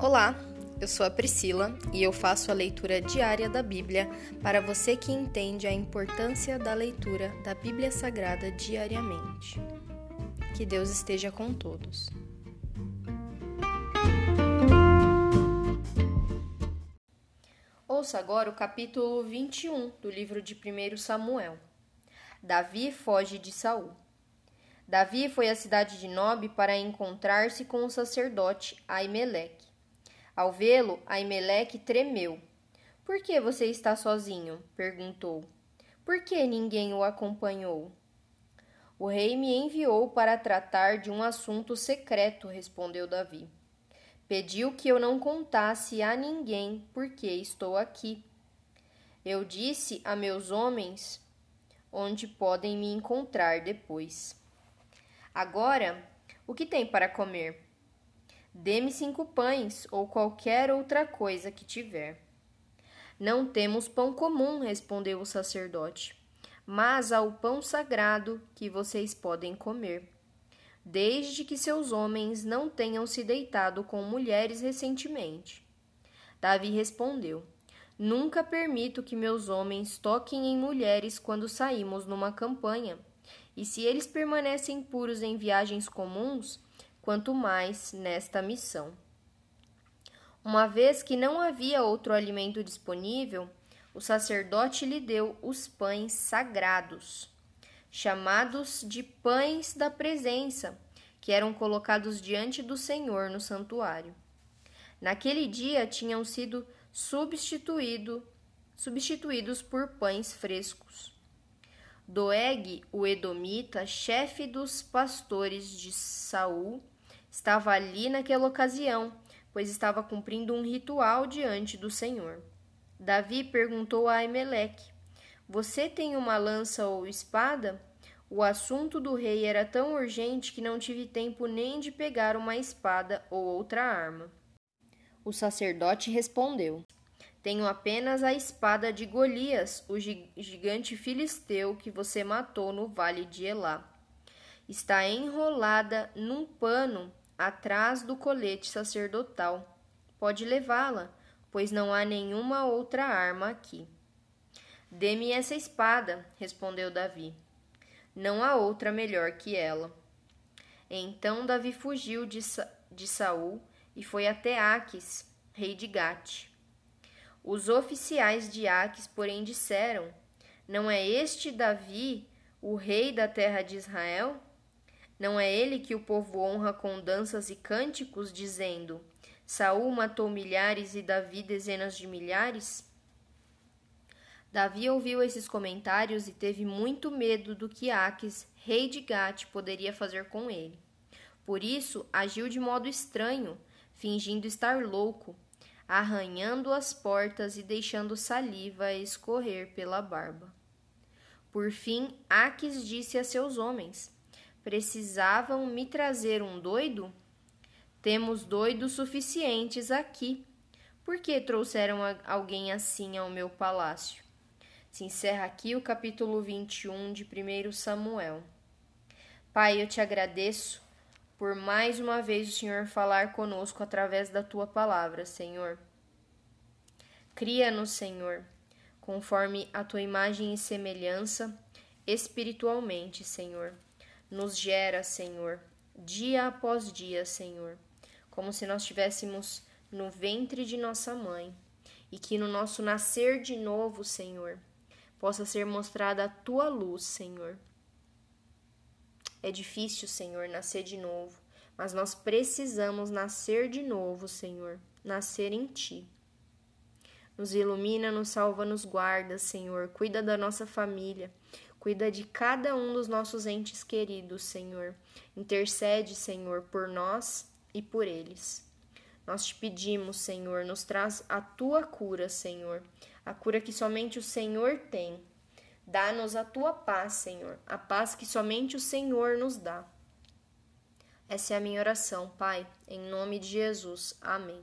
Olá, eu sou a Priscila e eu faço a leitura diária da Bíblia para você que entende a importância da leitura da Bíblia Sagrada diariamente. Que Deus esteja com todos. Ouça agora o capítulo 21 do livro de 1 Samuel. Davi foge de Saul. Davi foi à cidade de Nob para encontrar-se com o sacerdote Aimeleque. Ao vê-lo, Aimeleque tremeu. Por que você está sozinho? perguntou. Por que ninguém o acompanhou? O rei me enviou para tratar de um assunto secreto, respondeu Davi. Pediu que eu não contasse a ninguém porque estou aqui. Eu disse a meus homens onde podem me encontrar depois. Agora, o que tem para comer? Dê-me cinco pães ou qualquer outra coisa que tiver. Não temos pão comum, respondeu o sacerdote, mas há o pão sagrado que vocês podem comer, desde que seus homens não tenham se deitado com mulheres recentemente. Davi respondeu: Nunca permito que meus homens toquem em mulheres quando saímos numa campanha. E se eles permanecem puros em viagens comuns, quanto mais nesta missão. Uma vez que não havia outro alimento disponível, o sacerdote lhe deu os pães sagrados, chamados de pães da presença, que eram colocados diante do Senhor no santuário. Naquele dia tinham sido substituído, substituídos por pães frescos. Doeg, o edomita, chefe dos pastores de Saul, estava ali naquela ocasião, pois estava cumprindo um ritual diante do Senhor. Davi perguntou a Emelec: Você tem uma lança ou espada? O assunto do rei era tão urgente que não tive tempo nem de pegar uma espada ou outra arma. O sacerdote respondeu: Tenho apenas a espada de Golias, o gigante filisteu que você matou no vale de Elá. Está enrolada num pano atrás do colete sacerdotal. Pode levá-la, pois não há nenhuma outra arma aqui. Dê-me essa espada, respondeu Davi. Não há outra melhor que ela. Então Davi fugiu de, Sa de Saul e foi até Aques, rei de Gate. Os oficiais de Aques, porém, disseram: Não é este Davi, o rei da terra de Israel? Não é ele que o povo honra com danças e cânticos, dizendo: Saul matou milhares e Davi dezenas de milhares? Davi ouviu esses comentários e teve muito medo do que Aques, rei de Gate, poderia fazer com ele. Por isso, agiu de modo estranho fingindo estar louco, arranhando as portas e deixando saliva escorrer pela barba. Por fim, Aques disse a seus homens: Precisavam me trazer um doido? Temos doidos suficientes aqui. Por que trouxeram alguém assim ao meu palácio? Se encerra aqui o capítulo 21 de 1 Samuel. Pai, eu te agradeço por mais uma vez o Senhor falar conosco através da tua palavra, Senhor. Cria-nos, Senhor, conforme a tua imagem e semelhança, espiritualmente, Senhor. Nos gera, Senhor, dia após dia, Senhor, como se nós estivéssemos no ventre de nossa mãe, e que no nosso nascer de novo, Senhor, possa ser mostrada a tua luz, Senhor é difícil, Senhor, nascer de novo, mas nós precisamos nascer de novo, Senhor, nascer em Ti. Nos ilumina, nos salva, nos guarda, Senhor. Cuida da nossa família. Cuida de cada um dos nossos entes queridos, Senhor. Intercede, Senhor, por nós e por eles. Nós te pedimos, Senhor, nos traz a tua cura, Senhor. A cura que somente o Senhor tem. Dá-nos a tua paz, Senhor, a paz que somente o Senhor nos dá. Essa é a minha oração, Pai, em nome de Jesus. Amém.